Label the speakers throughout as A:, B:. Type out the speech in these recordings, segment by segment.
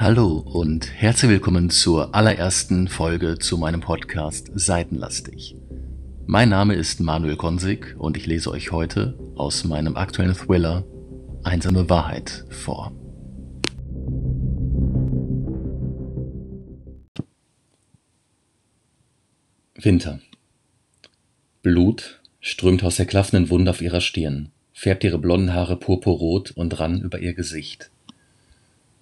A: Hallo und herzlich willkommen zur allerersten Folge zu meinem Podcast Seitenlastig. Mein Name ist Manuel Konsig und ich lese euch heute aus meinem aktuellen Thriller Einsame Wahrheit vor. Winter. Blut strömt aus der klaffenden Wunde auf ihrer Stirn, färbt ihre blonden Haare purpurrot und rann über ihr Gesicht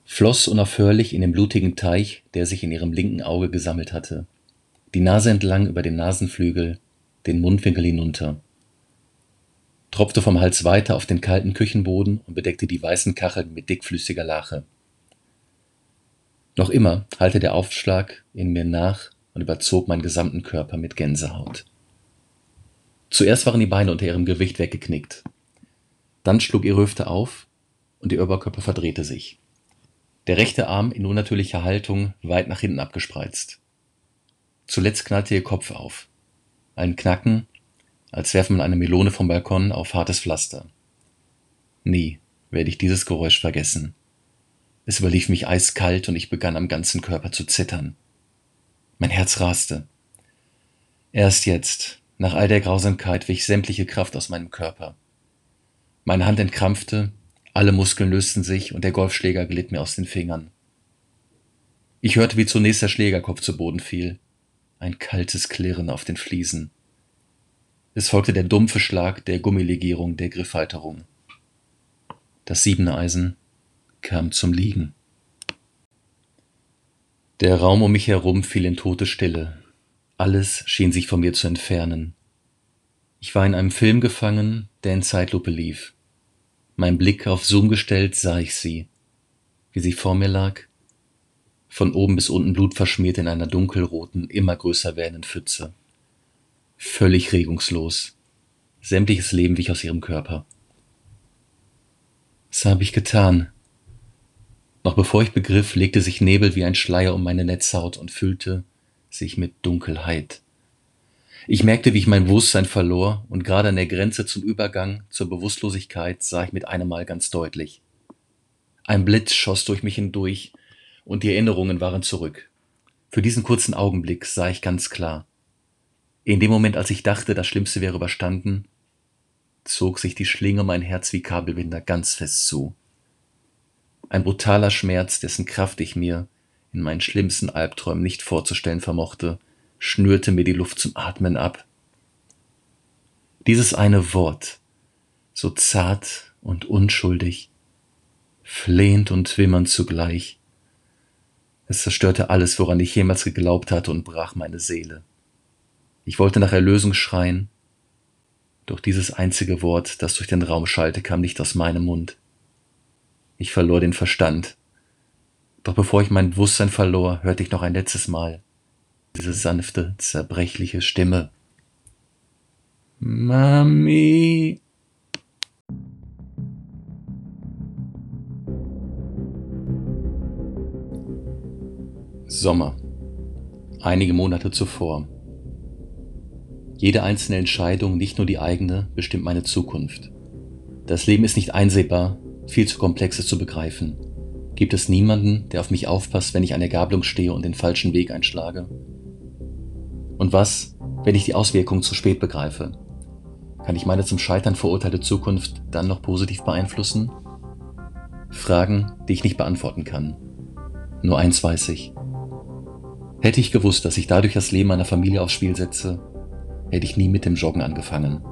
A: floss unaufhörlich in den blutigen Teich, der sich in ihrem linken Auge gesammelt hatte, die Nase entlang über den Nasenflügel, den Mundwinkel hinunter, tropfte vom Hals weiter auf den kalten Küchenboden und bedeckte die weißen Kacheln mit dickflüssiger Lache. Noch immer hallte der Aufschlag in mir nach und überzog meinen gesamten Körper mit Gänsehaut. Zuerst waren die Beine unter ihrem Gewicht weggeknickt. Dann schlug ihre Hüfte auf und ihr Oberkörper verdrehte sich. Der rechte Arm in unnatürlicher Haltung weit nach hinten abgespreizt. Zuletzt knallte ihr Kopf auf. Ein Knacken, als werfe man eine Melone vom Balkon auf hartes Pflaster. Nie werde ich dieses Geräusch vergessen. Es überlief mich eiskalt und ich begann am ganzen Körper zu zittern. Mein Herz raste. Erst jetzt, nach all der Grausamkeit, wich sämtliche Kraft aus meinem Körper. Meine Hand entkrampfte alle Muskeln lösten sich und der Golfschläger glitt mir aus den Fingern. Ich hörte, wie zunächst der Schlägerkopf zu Boden fiel. Ein kaltes Klirren auf den Fliesen. Es folgte der dumpfe Schlag der Gummilegierung der Griffhalterung. Das siebene Eisen kam zum Liegen. Der Raum um mich herum fiel in tote Stille. Alles schien sich von mir zu entfernen. Ich war in einem Film gefangen, der in Zeitlupe lief. Mein Blick auf Zoom gestellt, sah ich sie, wie sie vor mir lag, von oben bis unten blutverschmiert in einer dunkelroten, immer größer werdenden Pfütze. Völlig regungslos. Sämtliches Leben wich aus ihrem Körper. Was habe ich getan? Noch bevor ich begriff, legte sich Nebel wie ein Schleier um meine Netzhaut und füllte sich mit Dunkelheit. Ich merkte, wie ich mein Bewusstsein verlor und gerade an der Grenze zum Übergang zur Bewusstlosigkeit sah ich mit einem Mal ganz deutlich. Ein Blitz schoss durch mich hindurch und die Erinnerungen waren zurück. Für diesen kurzen Augenblick sah ich ganz klar. In dem Moment, als ich dachte, das Schlimmste wäre überstanden, zog sich die Schlinge mein Herz wie Kabelbinder ganz fest zu. Ein brutaler Schmerz, dessen Kraft ich mir in meinen schlimmsten Albträumen nicht vorzustellen vermochte, schnürte mir die Luft zum Atmen ab. Dieses eine Wort, so zart und unschuldig, flehend und wimmernd zugleich, es zerstörte alles, woran ich jemals geglaubt hatte und brach meine Seele. Ich wollte nach Erlösung schreien, doch dieses einzige Wort, das durch den Raum schallte, kam nicht aus meinem Mund. Ich verlor den Verstand. Doch bevor ich mein Bewusstsein verlor, hörte ich noch ein letztes Mal diese sanfte, zerbrechliche Stimme. Mami. Sommer. Einige Monate zuvor. Jede einzelne Entscheidung, nicht nur die eigene, bestimmt meine Zukunft. Das Leben ist nicht einsehbar, viel zu komplex ist zu begreifen. Gibt es niemanden, der auf mich aufpasst, wenn ich an der Gabelung stehe und den falschen Weg einschlage? Und was, wenn ich die Auswirkungen zu spät begreife? Kann ich meine zum Scheitern verurteilte Zukunft dann noch positiv beeinflussen? Fragen, die ich nicht beantworten kann. Nur eins weiß ich. Hätte ich gewusst, dass ich dadurch das Leben meiner Familie aufs Spiel setze, hätte ich nie mit dem Joggen angefangen.